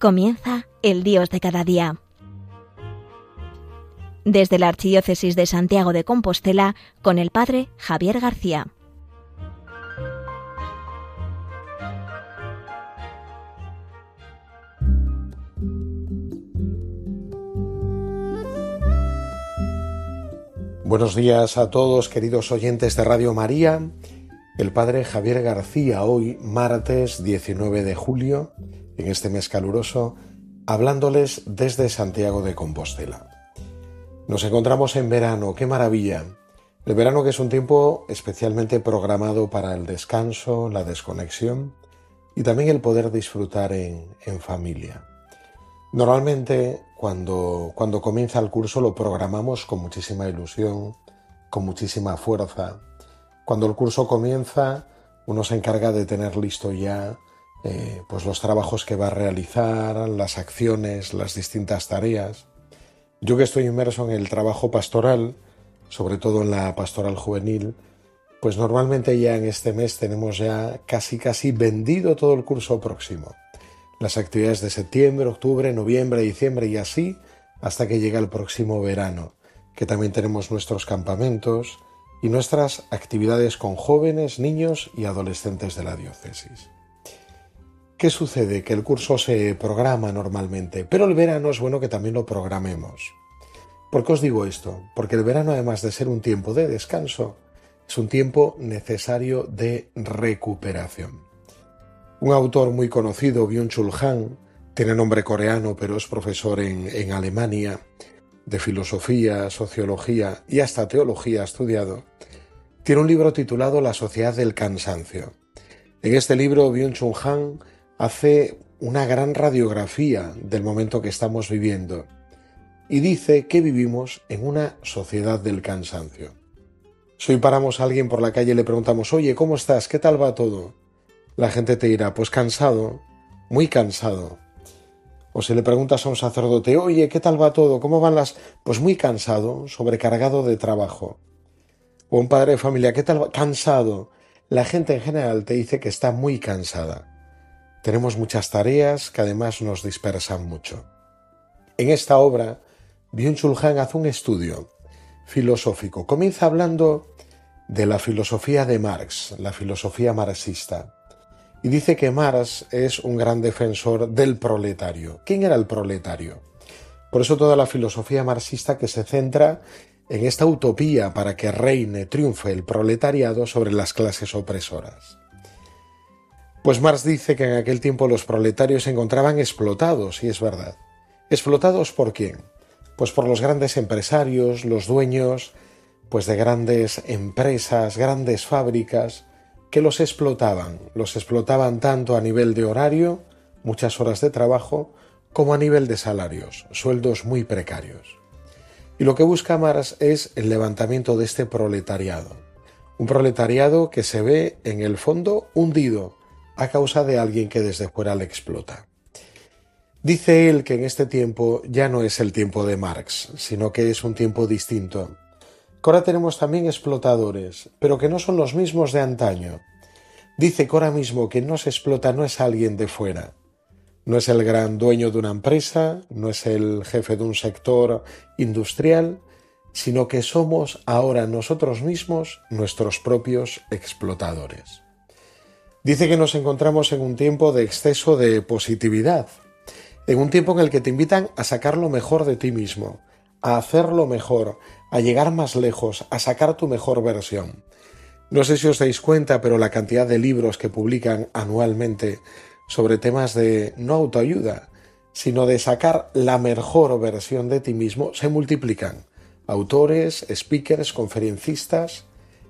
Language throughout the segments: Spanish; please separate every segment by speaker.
Speaker 1: Comienza el Dios de cada día. Desde la Archidiócesis de Santiago de Compostela, con el Padre Javier García.
Speaker 2: Buenos días a todos, queridos oyentes de Radio María. El Padre Javier García, hoy martes 19 de julio, en este mes caluroso, hablándoles desde Santiago de Compostela. Nos encontramos en verano, qué maravilla. El verano que es un tiempo especialmente programado para el descanso, la desconexión y también el poder disfrutar en, en familia. Normalmente cuando, cuando comienza el curso lo programamos con muchísima ilusión, con muchísima fuerza. Cuando el curso comienza uno se encarga de tener listo ya eh, pues los trabajos que va a realizar, las acciones, las distintas tareas. Yo que estoy inmerso en el trabajo pastoral, sobre todo en la pastoral juvenil, pues normalmente ya en este mes tenemos ya casi casi vendido todo el curso próximo. Las actividades de septiembre, octubre, noviembre, diciembre y así hasta que llega el próximo verano, que también tenemos nuestros campamentos y nuestras actividades con jóvenes, niños y adolescentes de la diócesis. ¿Qué sucede? Que el curso se programa normalmente, pero el verano es bueno que también lo programemos. ¿Por qué os digo esto? Porque el verano, además de ser un tiempo de descanso, es un tiempo necesario de recuperación. Un autor muy conocido, Byung-Chul Han, tiene nombre coreano, pero es profesor en, Alemania, de filosofía, sociología y hasta teología estudiado, tiene un libro titulado La sociedad del cansancio. En este libro, Byung-Chul Han hace una gran radiografía del momento que estamos viviendo y dice que vivimos en una sociedad del cansancio. Si hoy paramos a alguien por la calle y le preguntamos, oye, ¿cómo estás? ¿Qué tal va todo? La gente te dirá, pues cansado, muy cansado. O si le preguntas a un sacerdote, oye, ¿qué tal va todo? ¿Cómo van las? Pues muy cansado, sobrecargado de trabajo. O un padre de familia, ¿qué tal va? Cansado. La gente en general te dice que está muy cansada. Tenemos muchas tareas que además nos dispersan mucho. En esta obra, Byung-Chul Han hace un estudio filosófico. Comienza hablando de la filosofía de Marx, la filosofía marxista. Y dice que Marx es un gran defensor del proletario. ¿Quién era el proletario? Por eso toda la filosofía marxista que se centra en esta utopía para que reine, triunfe el proletariado sobre las clases opresoras. Pues Marx dice que en aquel tiempo los proletarios se encontraban explotados, y es verdad. ¿Explotados por quién? Pues por los grandes empresarios, los dueños, pues de grandes empresas, grandes fábricas, que los explotaban. Los explotaban tanto a nivel de horario, muchas horas de trabajo, como a nivel de salarios, sueldos muy precarios. Y lo que busca Marx es el levantamiento de este proletariado. Un proletariado que se ve en el fondo hundido, a causa de alguien que desde fuera le explota. Dice él que en este tiempo ya no es el tiempo de Marx, sino que es un tiempo distinto. Que ahora tenemos también explotadores, pero que no son los mismos de antaño. Dice que ahora mismo que no se explota no es alguien de fuera. No es el gran dueño de una empresa, no es el jefe de un sector industrial, sino que somos ahora nosotros mismos nuestros propios explotadores. Dice que nos encontramos en un tiempo de exceso de positividad, en un tiempo en el que te invitan a sacar lo mejor de ti mismo, a hacerlo mejor, a llegar más lejos, a sacar tu mejor versión. No sé si os dais cuenta, pero la cantidad de libros que publican anualmente sobre temas de no autoayuda, sino de sacar la mejor versión de ti mismo, se multiplican. Autores, speakers, conferencistas,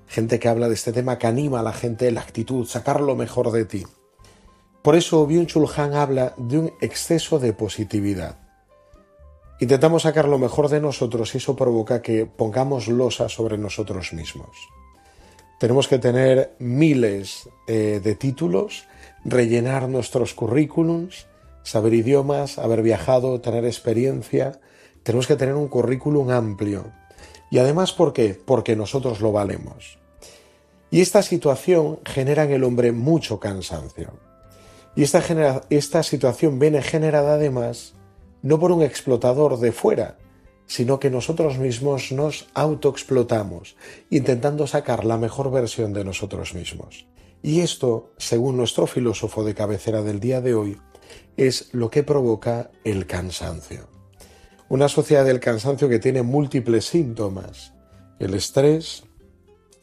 Speaker 2: gente que habla de este tema que anima a la gente, la actitud, sacar lo mejor de ti. Por eso Byung-Chul Han habla de un exceso de positividad. Intentamos sacar lo mejor de nosotros y eso provoca que pongamos losa sobre nosotros mismos. Tenemos que tener miles eh, de títulos, rellenar nuestros currículums, saber idiomas, haber viajado, tener experiencia. Tenemos que tener un currículum amplio. Y además, ¿por qué? Porque nosotros lo valemos. Y esta situación genera en el hombre mucho cansancio. Y esta, situación viene generada además no por un explotador de fuera, sino que nosotros mismos nos autoexplotamos, intentando sacar la mejor versión de nosotros mismos. Y esto, según nuestro filósofo de cabecera del día de hoy, es lo que provoca el cansancio. Una sociedad del cansancio que tiene múltiples síntomas. El estrés,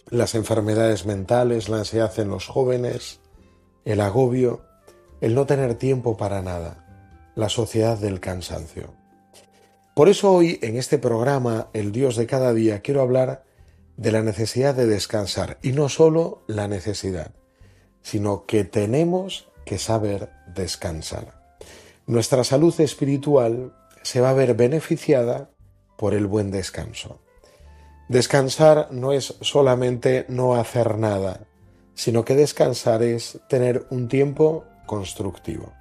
Speaker 2: las enfermedades mentales, la ansiedad en los jóvenes, el agobio, el no tener tiempo para nada, la sociedad del cansancio. Por eso hoy en este programa, El Dios de cada día, quiero hablar de la necesidad de descansar y no solo la necesidad, sino que tenemos que saber descansar. Nuestra salud espiritual se va a ver beneficiada por el buen descanso. Descansar no es solamente no hacer nada, sino que descansar es tener un tiempo constructivo.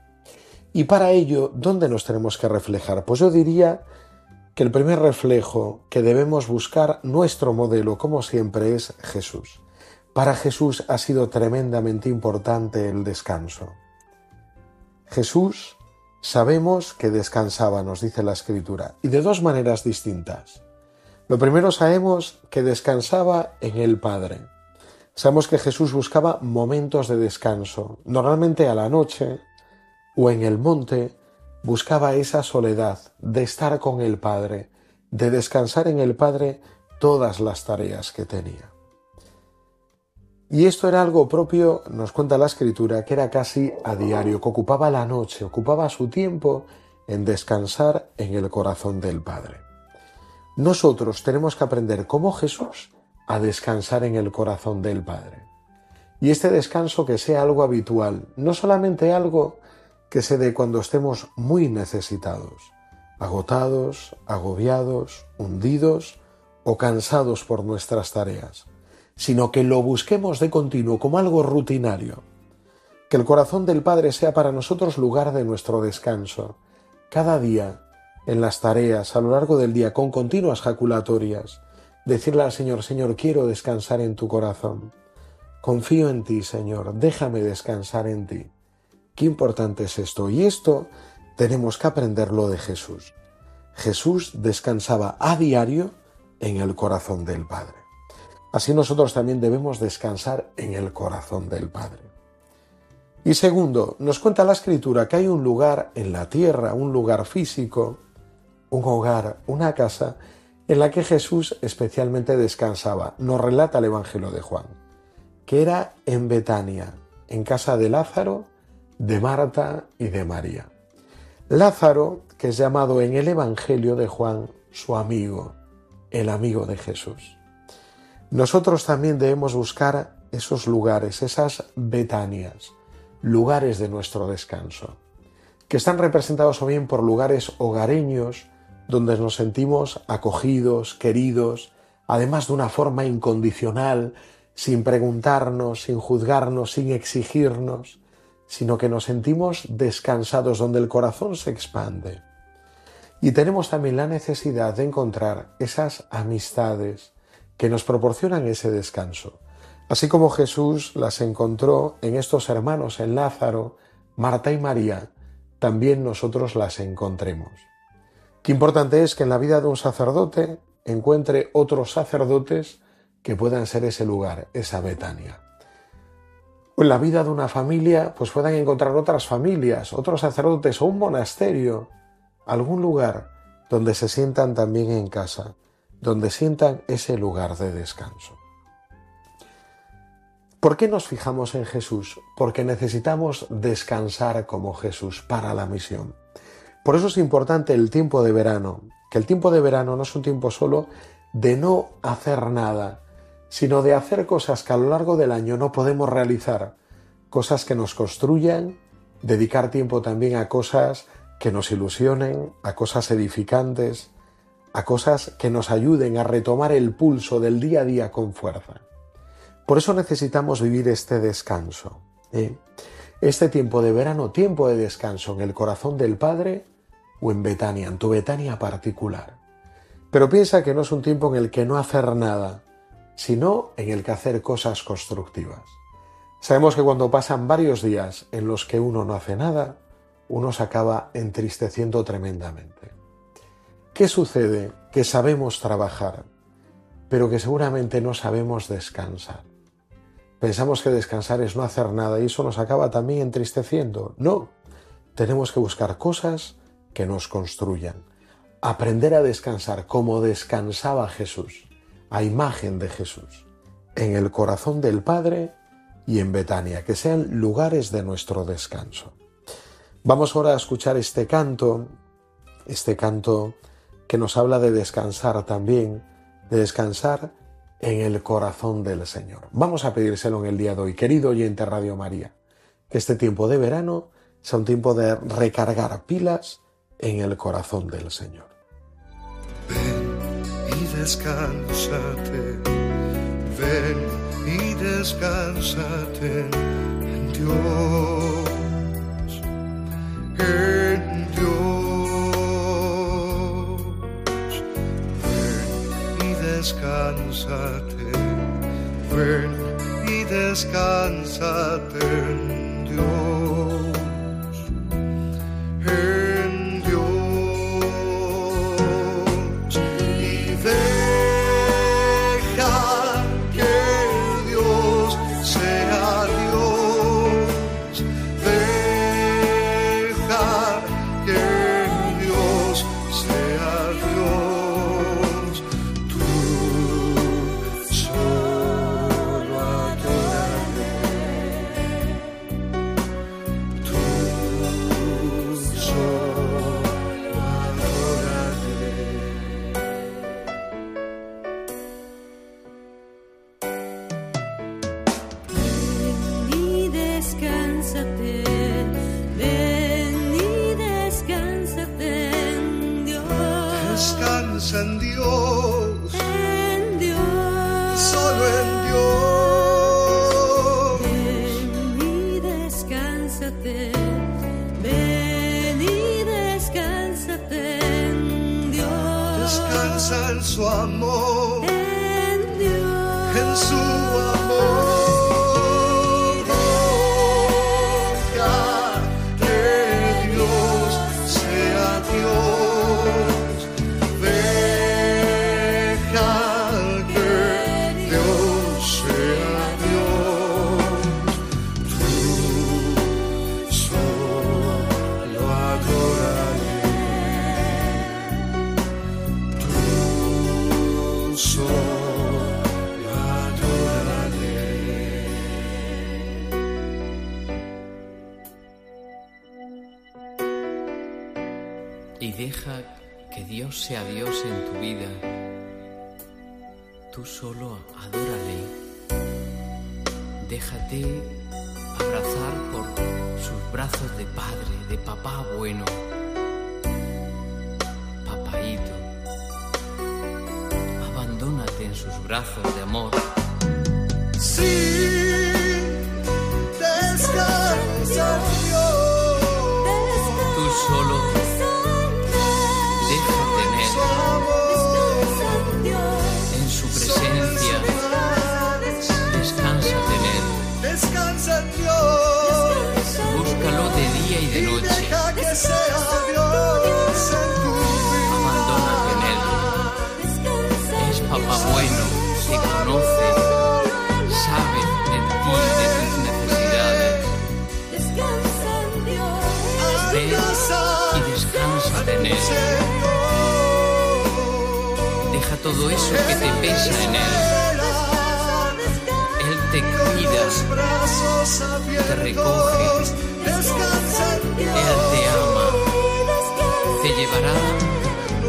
Speaker 2: Y para ello, ¿dónde nos tenemos que reflejar? Pues yo diría que el primer reflejo que debemos buscar, nuestro modelo, como siempre, es Jesús. Para Jesús ha sido tremendamente importante el descanso. Jesús sabemos que descansaba, nos dice la Escritura, y de dos maneras distintas. Lo primero sabemos que descansaba en el Padre. Sabemos que Jesús buscaba momentos de descanso, normalmente a la noche o en el monte, buscaba esa soledad de estar con el Padre, de descansar en el Padre todas las tareas que tenía. Y esto era algo propio, nos cuenta la escritura, que era casi a diario, que ocupaba la noche, ocupaba su tiempo en descansar en el corazón del Padre. Nosotros tenemos que aprender como Jesús a descansar en el corazón del Padre. Y este descanso que sea algo habitual, no solamente algo que se dé cuando estemos muy necesitados, agotados, agobiados, hundidos o cansados por nuestras tareas, sino que lo busquemos de continuo como algo rutinario. Que el corazón del Padre sea para nosotros lugar de nuestro descanso, cada día en las tareas a lo largo del día con continuas jaculatorias, decirle al Señor, Señor, quiero descansar en tu corazón. Confío en ti, Señor, déjame descansar en ti. Qué importante es esto. Y esto tenemos que aprenderlo de Jesús. Jesús descansaba a diario en el corazón del Padre. Así nosotros también debemos descansar en el corazón del Padre. Y segundo, nos cuenta la Escritura que hay un lugar en la tierra, un lugar físico, un hogar, una casa en la que Jesús especialmente descansaba. Nos relata el Evangelio de Juan, que era en Betania, en casa de Lázaro, de Marta y de María. Lázaro, que es llamado en el Evangelio de Juan su amigo, el amigo de Jesús. Nosotros también debemos buscar esos lugares, esas Betanias, lugares de nuestro descanso, que están representados o bien por lugares hogareños, donde nos sentimos acogidos, queridos, además de una forma incondicional, sin preguntarnos, sin juzgarnos, sin exigirnos, sino que nos sentimos descansados, donde el corazón se expande. Y tenemos también la necesidad de encontrar esas amistades que nos proporcionan ese descanso. Así como Jesús las encontró en estos hermanos, en Lázaro, Marta y María, también nosotros las encontremos. Qué importante es que en la vida de un sacerdote encuentre otros sacerdotes que puedan ser ese lugar, esa Betania. O en la vida de una familia, pues puedan encontrar otras familias, otros sacerdotes o un monasterio, algún lugar donde se sientan también en casa, donde sientan ese lugar de descanso. ¿Por qué nos fijamos en Jesús? Porque necesitamos descansar como Jesús para la misión. Por eso es importante el tiempo de verano, que el tiempo de verano no es un tiempo solo de no hacer nada, sino de hacer cosas que a lo largo del año no podemos realizar, cosas que nos construyan, dedicar tiempo también a cosas que nos ilusionen, a cosas edificantes, a cosas que nos ayuden a retomar el pulso del día a día con fuerza. Por eso necesitamos vivir este descanso. ¿eh? Este tiempo de verano, tiempo de descanso en el corazón del Padre, o en Betania, en tu Betania particular. Pero piensa que no es un tiempo en el que no hacer nada, sino en el que hacer cosas constructivas. Sabemos que cuando pasan varios días en los que uno no hace nada, uno se acaba entristeciendo tremendamente. ¿Qué sucede? Que sabemos trabajar, pero que seguramente no sabemos descansar. Pensamos que descansar es no hacer nada y eso nos acaba también entristeciendo. No, tenemos que buscar cosas que nos construyan. Aprender a descansar como descansaba Jesús, a imagen de Jesús, en el corazón del Padre y en Betania, que sean lugares de nuestro descanso. Vamos ahora a escuchar este canto, este canto que nos habla de descansar también, de descansar en el corazón del Señor. Vamos a pedírselo en el día de hoy, querido oyente Radio María, que este tiempo de verano sea un tiempo de recargar pilas en el corazón del Señor.
Speaker 3: Ven y descansate, ven y descansate en Dios, descansate, ven y descansate Dios sea Dios
Speaker 4: en
Speaker 5: tu vida. Tú solo adórale. Déjate abrazar por sus brazos de padre, de papá bueno. Papaíto. Abandónate en sus brazos de amor.
Speaker 3: Sí,
Speaker 5: todo eso que te pesa en Él. Él te cuida, te recoge. Él te ama, te llevará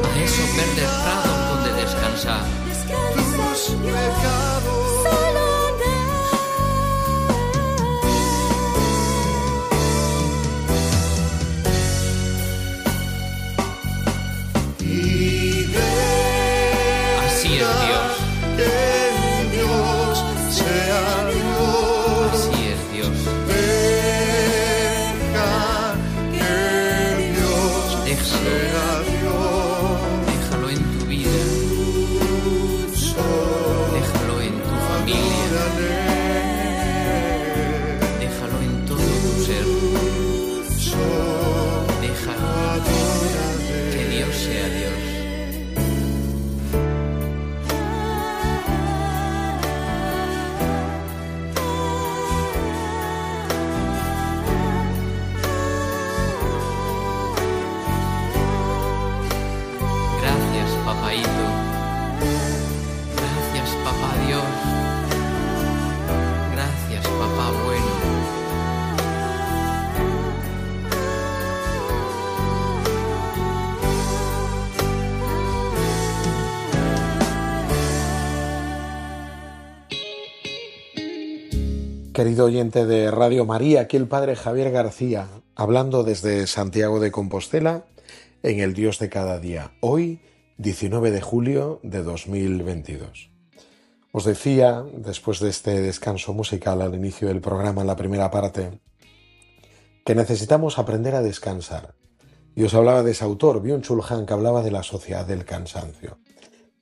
Speaker 5: a esos verdes prados donde descansar. Gracias, papá Dios. Gracias, papá bueno.
Speaker 2: Querido oyente de Radio María, aquí el Padre Javier García, hablando desde Santiago de Compostela en el Dios de cada día. Hoy 19 de julio de 2022. Os decía, después de este descanso musical al inicio del programa, en la primera parte, que necesitamos aprender a descansar. Y os hablaba de ese autor, Byung-Chul Han, que hablaba de la sociedad del cansancio.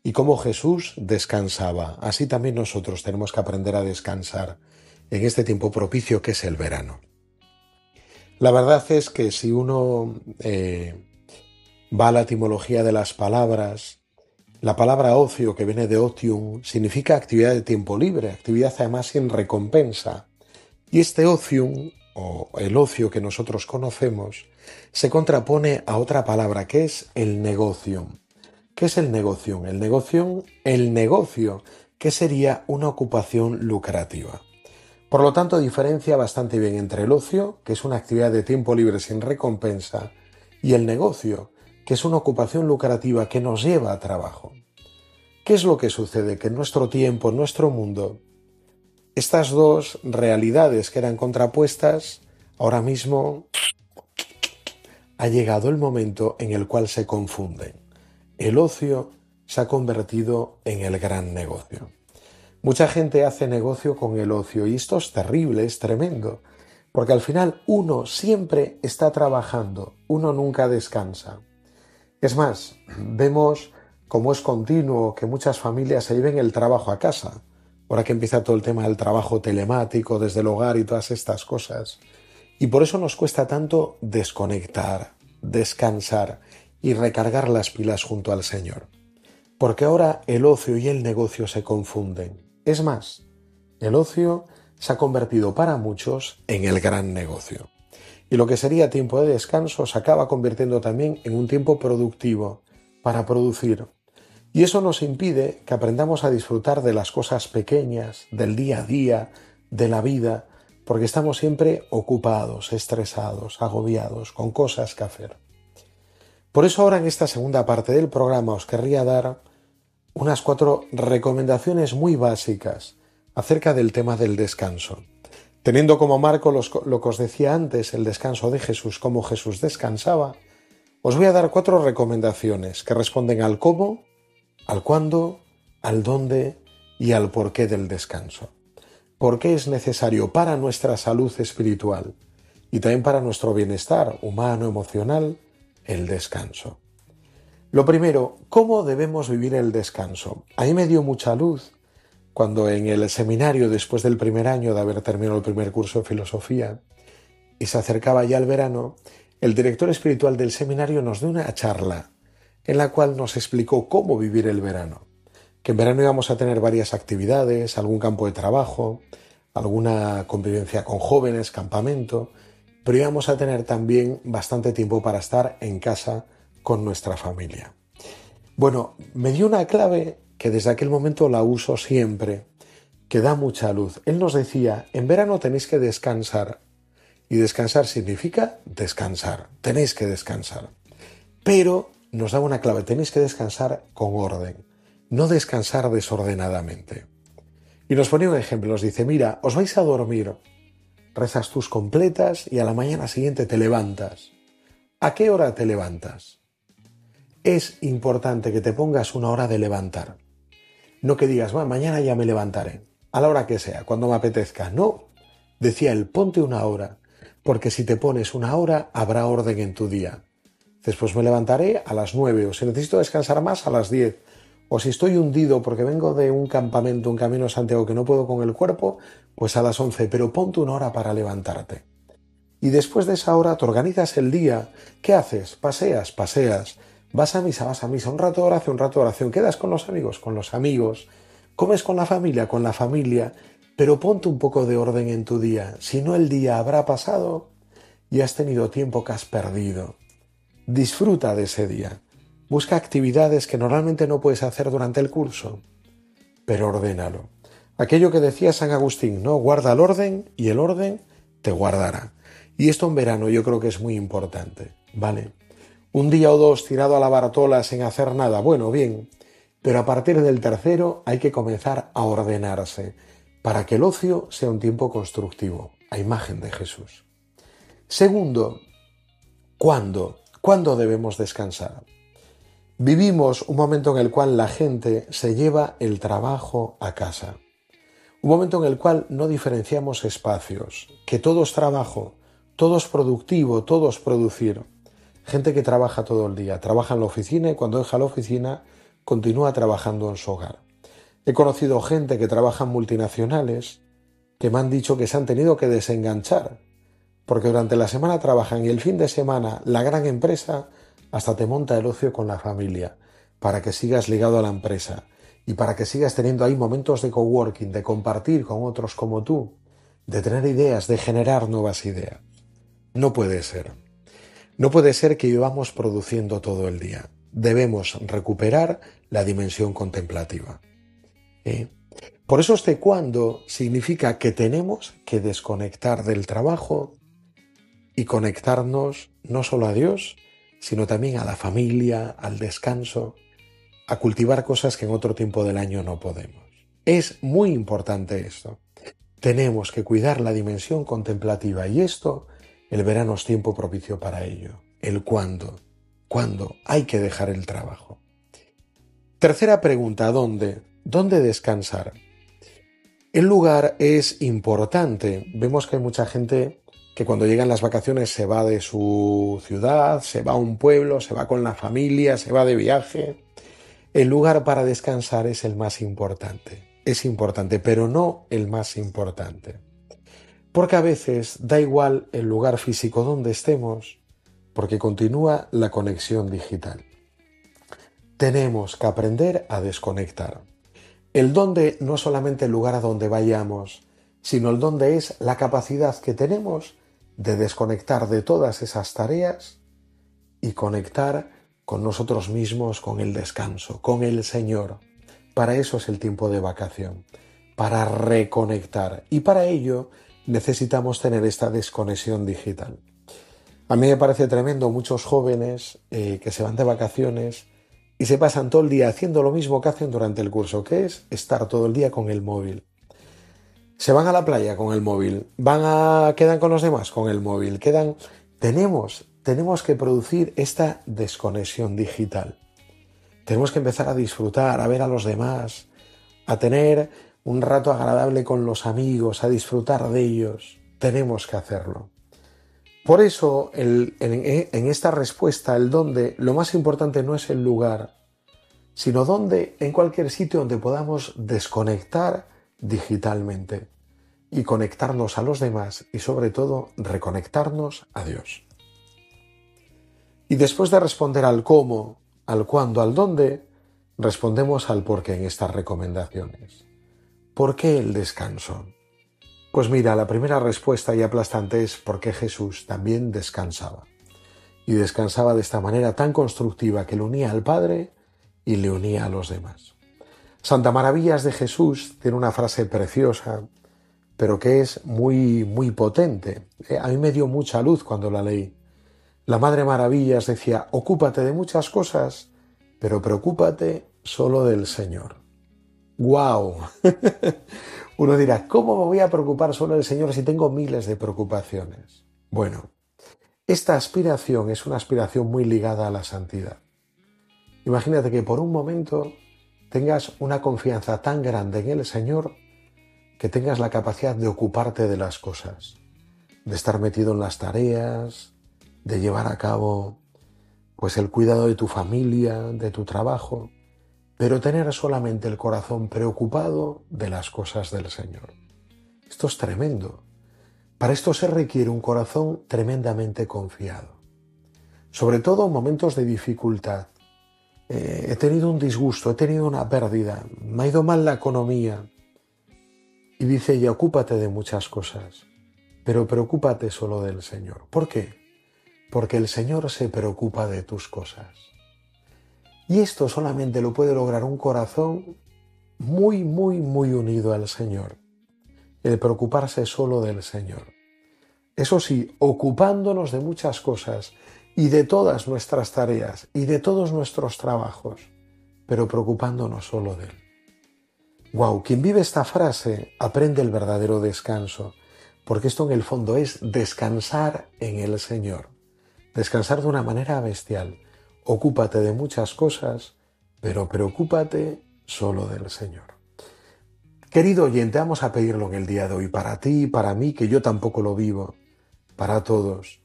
Speaker 2: Y cómo Jesús descansaba, así también nosotros tenemos que aprender a descansar en este tiempo propicio que es el verano. La verdad es que si uno eh, va la etimología de las palabras, la palabra ocio, que viene de otium, significa actividad de tiempo libre, actividad además sin recompensa. Y este ocium, o el ocio que nosotros conocemos, se contrapone a otra palabra que es el negocio. ¿Qué es el negocio? El negocio, el negocio, que sería una ocupación lucrativa. Por lo tanto, diferencia bastante bien entre el ocio, que es una actividad de tiempo libre sin recompensa, y el negocio, que es una ocupación lucrativa que nos lleva a trabajo. ¿Qué es lo que sucede? Que en nuestro tiempo, en nuestro mundo, estas dos realidades que eran contrapuestas, ahora mismo ha llegado el momento en el cual se confunden. El ocio se ha convertido en el gran negocio. Mucha gente hace negocio con el ocio y esto es terrible, es tremendo, porque al final uno siempre está trabajando, uno nunca descansa. Es más, vemos cómo es continuo que muchas familias se lleven el trabajo a casa, ahora que empieza todo el tema del trabajo telemático desde el hogar y todas estas cosas. Y por eso nos cuesta tanto desconectar, descansar y recargar las pilas junto al Señor. Porque ahora el ocio y el negocio se confunden. Es más, el ocio se ha convertido para muchos en el gran negocio. Y lo que sería tiempo de descanso se acaba convirtiendo también en un tiempo productivo para producir. Y eso nos impide que aprendamos a disfrutar de las cosas pequeñas, del día a día, de la vida, porque estamos siempre ocupados, estresados, agobiados, con cosas que hacer. Por eso ahora en esta segunda parte del programa os querría dar unas cuatro recomendaciones muy básicas acerca del tema del descanso. Teniendo como marco lo que os decía antes, el descanso de Jesús, cómo Jesús descansaba, os voy a dar cuatro recomendaciones que responden al cómo, al cuándo, al dónde y al porqué del descanso. ¿Por qué es necesario para nuestra salud espiritual y también para nuestro bienestar humano, emocional, el descanso? Lo primero, ¿cómo debemos vivir el descanso? Ahí me dio mucha luz cuando en el seminario, después del primer año de haber terminado el primer curso de filosofía, y se acercaba ya el verano, el director espiritual del seminario nos dio una charla en la cual nos explicó cómo vivir el verano. Que en verano íbamos a tener varias actividades, algún campo de trabajo, alguna convivencia con jóvenes, campamento, pero íbamos a tener también bastante tiempo para estar en casa con nuestra familia. Bueno, me dio una clave que desde aquel momento la uso siempre, que da mucha luz. Él nos decía, en verano tenéis que descansar. Y descansar significa descansar, tenéis que descansar. Pero nos da una clave, tenéis que descansar con orden, no descansar desordenadamente. Y nos ponía un ejemplo, nos dice, mira, os vais a dormir, rezas tus completas y a la mañana siguiente te levantas. ¿A qué hora te levantas? es importante que te pongas una hora de levantar. No que digas, mañana ya me levantaré, a la hora que sea, cuando me apetezca. No, decía él, ponte una hora, porque si te pones una hora habrá orden en tu día. Después me levantaré a las nueve, o si necesito descansar más, a las diez. O si estoy hundido porque vengo de un campamento, un camino a Santiago que no puedo con el cuerpo, pues a las once, pero ponte una hora para levantarte. Y después de esa hora te organizas el día. ¿Qué haces? Paseas, paseas Vas a misa, vas a misa, un rato de oración, un rato de oración, quedas con los amigos, con los amigos, comes con la familia, con la familia, pero ponte un poco de orden en tu día, si no el día habrá pasado y has tenido tiempo que has perdido. Disfruta de ese día. Busca actividades que normalmente no puedes hacer durante el curso, pero ordénalo. Aquello que decía San Agustín, ¿no? Guarda el orden y el orden te guardará. Y esto en verano yo creo que es muy importante, ¿vale? Un día o dos tirado a la baratola sin hacer nada, bueno, bien, pero a partir del tercero hay que comenzar a ordenarse, para que el ocio sea un tiempo constructivo, a imagen de Jesús. Segundo, ¿cuándo? ¿Cuándo debemos descansar? Vivimos un momento en el cual la gente se lleva el trabajo a casa. Un momento en el cual no diferenciamos espacios, que todo es trabajo, todo es productivo, todo es producir. Gente que trabaja todo el día, trabaja en la oficina y cuando deja la oficina continúa trabajando en su hogar. He conocido gente que trabaja en multinacionales que me han dicho que se han tenido que desenganchar, porque durante la semana trabajan y el fin de semana la gran empresa hasta te monta el ocio con la familia, para que sigas ligado a la empresa y para que sigas teniendo ahí momentos de coworking, de compartir con otros como tú, de tener ideas, de generar nuevas ideas. No puede ser. No puede ser que vivamos produciendo todo el día. Debemos recuperar la dimensión contemplativa. ¿Eh? Por eso este cuando significa que tenemos que desconectar del trabajo y conectarnos no solo a Dios, sino también a la familia, al descanso, a cultivar cosas que en otro tiempo del año no podemos. Es muy importante esto. Tenemos que cuidar la dimensión contemplativa y esto, el verano es tiempo propicio para ello. El cuándo. ¿Cuándo hay que dejar el trabajo? Tercera pregunta, ¿dónde? ¿Dónde descansar? El lugar es importante. Vemos que hay mucha gente que cuando llegan las vacaciones se va de su ciudad, se va a un pueblo, se va con la familia, se va de viaje. El lugar para descansar es el más importante. Es importante, pero no el más importante. Porque a veces da igual el lugar físico donde estemos, porque continúa la conexión digital. Tenemos que aprender a desconectar. El dónde no solamente el lugar a donde vayamos, sino el dónde es la capacidad que tenemos de desconectar de todas esas tareas y conectar con nosotros mismos, con el descanso, con el Señor. Para eso es el tiempo de vacación, para reconectar. Y para ello necesitamos tener esta desconexión digital. A mí me parece tremendo muchos jóvenes eh, que se van de vacaciones y se pasan todo el día haciendo lo mismo que hacen durante el curso, que es estar todo el día con el móvil. Se van a la playa con el móvil, van a quedan con los demás con el móvil, quedan tenemos tenemos que producir esta desconexión digital. Tenemos que empezar a disfrutar, a ver a los demás, a tener un rato agradable con los amigos, a disfrutar de ellos. Tenemos que hacerlo. Por eso, en, en esta respuesta, el dónde, lo más importante no es el lugar, sino dónde, en cualquier sitio donde podamos desconectar digitalmente y conectarnos a los demás y sobre todo reconectarnos a Dios. Y después de responder al cómo, al cuándo, al dónde, respondemos al por qué en estas recomendaciones. ¿Por qué el descanso? Pues mira, la primera respuesta y aplastante es porque Jesús también descansaba. Y descansaba de esta manera tan constructiva que le unía al Padre y le unía a los demás. Santa Maravillas de Jesús tiene una frase preciosa, pero que es muy, muy potente. Eh, a mí me dio mucha luz cuando la leí. La Madre Maravillas decía, ocúpate de muchas cosas, pero preocúpate solo del Señor. ¡Guau! Uno dirá, ¿cómo me voy a preocupar solo del Señor si tengo miles de preocupaciones? Bueno, esta aspiración es una aspiración muy ligada a la santidad. Imagínate que por un momento tengas una confianza tan grande en el Señor que tengas la capacidad de ocuparte de las cosas, de estar metido en las tareas, de llevar a cabo pues el cuidado de tu familia, de tu trabajo, pero tener solamente el corazón preocupado de las cosas del Señor. Esto es tremendo. Para esto se requiere un corazón tremendamente confiado. Sobre todo en momentos de dificultad, eh, he tenido un disgusto, he tenido una pérdida, me ha ido mal la economía. Y dice ella, ocúpate de muchas cosas, pero preocúpate solo del Señor. ¿Por qué? Porque el Señor se preocupa de tus cosas. Y esto solamente lo puede lograr un corazón muy, muy, muy unido al Señor. El preocuparse solo del Señor. Eso sí, ocupándonos de muchas cosas y de todas nuestras tareas y de todos nuestros trabajos, pero preocupándonos solo de Él. Wow, quien vive esta frase aprende el verdadero descanso, porque esto en el fondo es descansar en el Señor, descansar de una manera bestial. Ocúpate de muchas cosas, pero preocúpate solo del Señor. Querido oyente, vamos a pedirlo en el día de hoy para ti para mí, que yo tampoco lo vivo, para todos,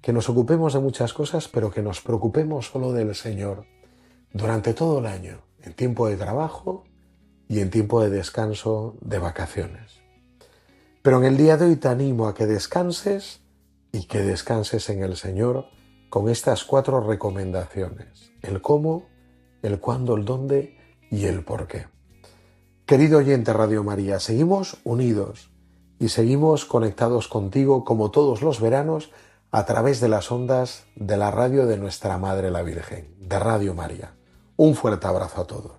Speaker 2: que nos ocupemos de muchas cosas, pero que nos preocupemos solo del Señor durante todo el año, en tiempo de trabajo y en tiempo de descanso de vacaciones. Pero en el día de hoy te animo a que descanses y que descanses en el Señor con estas cuatro recomendaciones, el cómo, el cuándo, el dónde y el por qué. Querido oyente Radio María, seguimos unidos y seguimos conectados contigo como todos los veranos a través de las ondas de la radio de nuestra Madre la Virgen, de Radio María. Un fuerte abrazo a todos.